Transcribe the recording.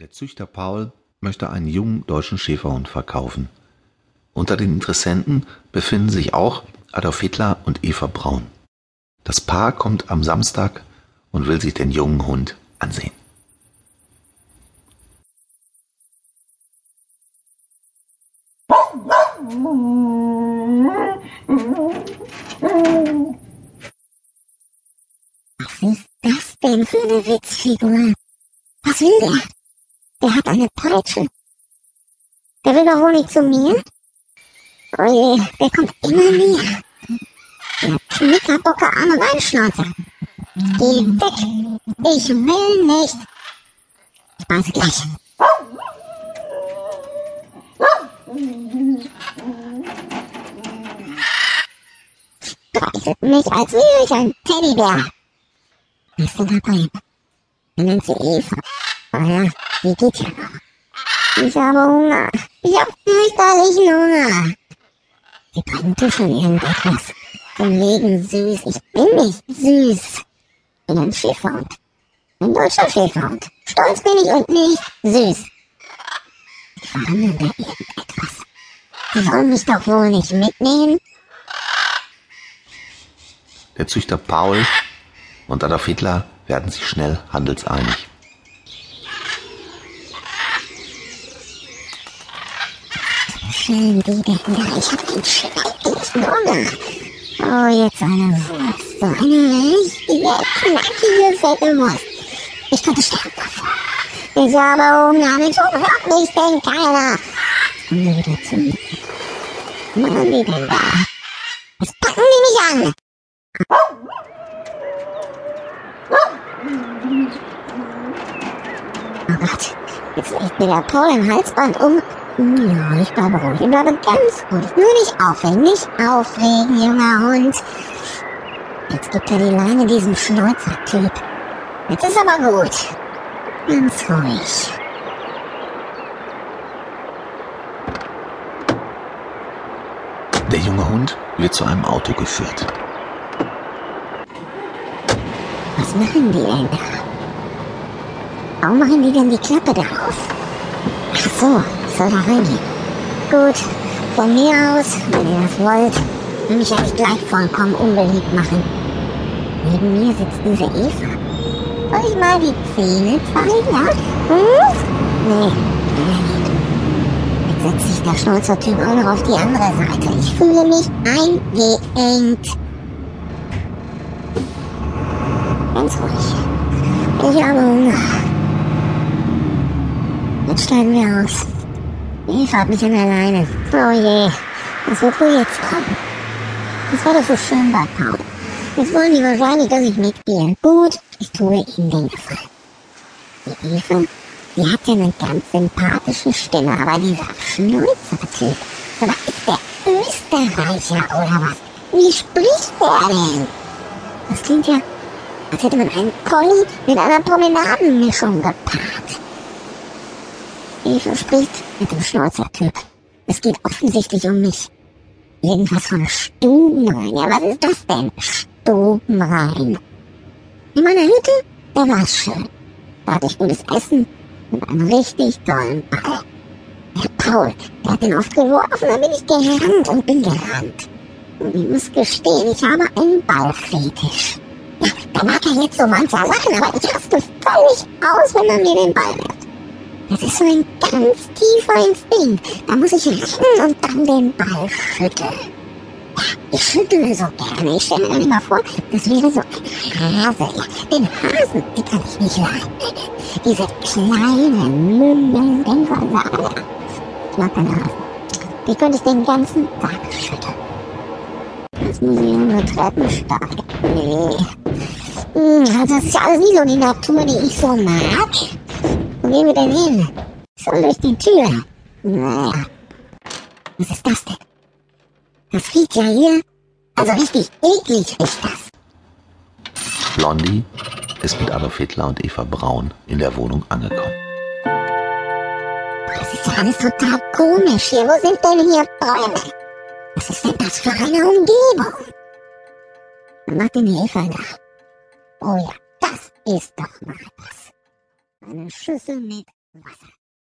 Der Züchter Paul möchte einen jungen deutschen Schäferhund verkaufen. Unter den Interessenten befinden sich auch Adolf Hitler und Eva Braun. Das Paar kommt am Samstag und will sich den jungen Hund ansehen. Was ist das denn für eine Witzfigur? Was will der? Der hat eine Peitsche. Der will doch wohl nicht zu mir? Oh je, der kommt immer näher. Der Knickerbocker Arme Weinschnauzer. Geh weg. Ich will nicht. Ich beiße gleich. Streichelt mich, als wäre ich ein Teddybär. Wer ist denn dabei? Er nennt sie Eva. Oh ja, die geht ja noch. Ich habe Hunger. Ich habe fürchterlichen Hunger. Die beiden tuscheln irgendetwas. Von wegen süß. Ich bin nicht süß. Bin ein Schäferhund. Ein deutscher Schäferhund. Stolz bin ich und nicht süß. Die verhandeln da irgendetwas. Die wollen mich doch wohl nicht mitnehmen. Der Züchter Paul und Adolf Hitler werden sich schnell handelseinig. Schön wie denn da? Ich hab den schrecklichen Hunger. Oh, jetzt eine Wurst. So eine richtige, knackige, fette Wurst. Ich könnte sterben davon. Ich habe Hunger. Mensch, warum hört mich denn keiner? Kommen wir wieder zu mir. Machen die denn da? Was packen die mich an? Oh Gott, jetzt legt mir der Paul ein Halsband um. Ja, ich bleibe ruhig, ich bleibe ganz ruhig. Nur nicht aufregen, nicht aufregen, junger Hund. Jetzt gibt er die Leine diesem Schnäuzer-Typ. Jetzt ist aber gut. Ganz ruhig. Der junge Hund wird zu einem Auto geführt. Was machen die denn da? Warum machen die denn die Klappe da auf? Ach so, soll da reingehen. Gut, von mir aus, wenn ihr das wollt, mich eigentlich gleich vollkommen unbeliebt machen. Neben mir sitzt diese Eva. Soll ich mal die Zähne zeigen, ja? Hm? Nee. Jetzt setzt sich der Schnäuzertyp auch noch auf die andere Seite. Ich fühle mich eingeengt. Ganz ruhig. Ich habe Hunger. Jetzt steigen wir aus. Eva hat mich an der Leine. Oh je, was wird wohl jetzt kommen? Das war doch so schön bei Paul. Jetzt wollen die wahrscheinlich, dass ich mitgehe. Gut, ich tue ihnen den Gefallen. Die Eva, die hat ja eine ganz sympathische Stimme, aber dieser Schnäuzertyp, sag mal, ist der Österreicher oder was? Wie spricht der denn? Das klingt ja, als hätte man einen Collie mit einer Promenadenmischung gepaart. Eva spricht mit dem Schnäuzertyp. Es geht offensichtlich um mich. Irgendwas von Stubenrein. Ja, was ist das denn? Stubenrein. In meiner Hütte, da war's schön. Da hatte ich gutes Essen und einen richtig tollen Ball. Der Paul, der hat den oft geworfen, da bin ich gerannt und bin gerannt. Und ich muss gestehen, ich habe einen Ballfetisch. Ja, da mag er jetzt so mancher lachen, aber ich raste völlig aus, wenn man mir den Ball wirft. Das ist so ein ganz tiefer Instinkt. Da muss ich rennen und dann den Ball schütteln. Ja, ich schüttle so gerne. Ich stelle mir immer vor, das wäre so ein Hase. Ja, den Hasen, die kann ich nicht leiden. Diese kleinen, mümmelnden Versager. Ich mag den Hasen. Die könnte ich den ganzen Tag schütteln. Jetzt muss ich nur Treppen steigen. Nee. Hm, Das ist ja alles nie so die Natur, die ich so mag. Wir denn hin? Soll durch die Tür. Naja. Was ist das denn? Das riecht ja hier. Also richtig eklig riecht das. Blondie ist mit Adolf Hitler und Eva Braun in der Wohnung angekommen. Das ist ja alles total komisch hier. Wo sind denn hier Bäume? Was ist denn das für eine Umgebung? Was macht denn die Eva da? Oh ja, das ist doch mal was. Eine Schüssel mit Wasser.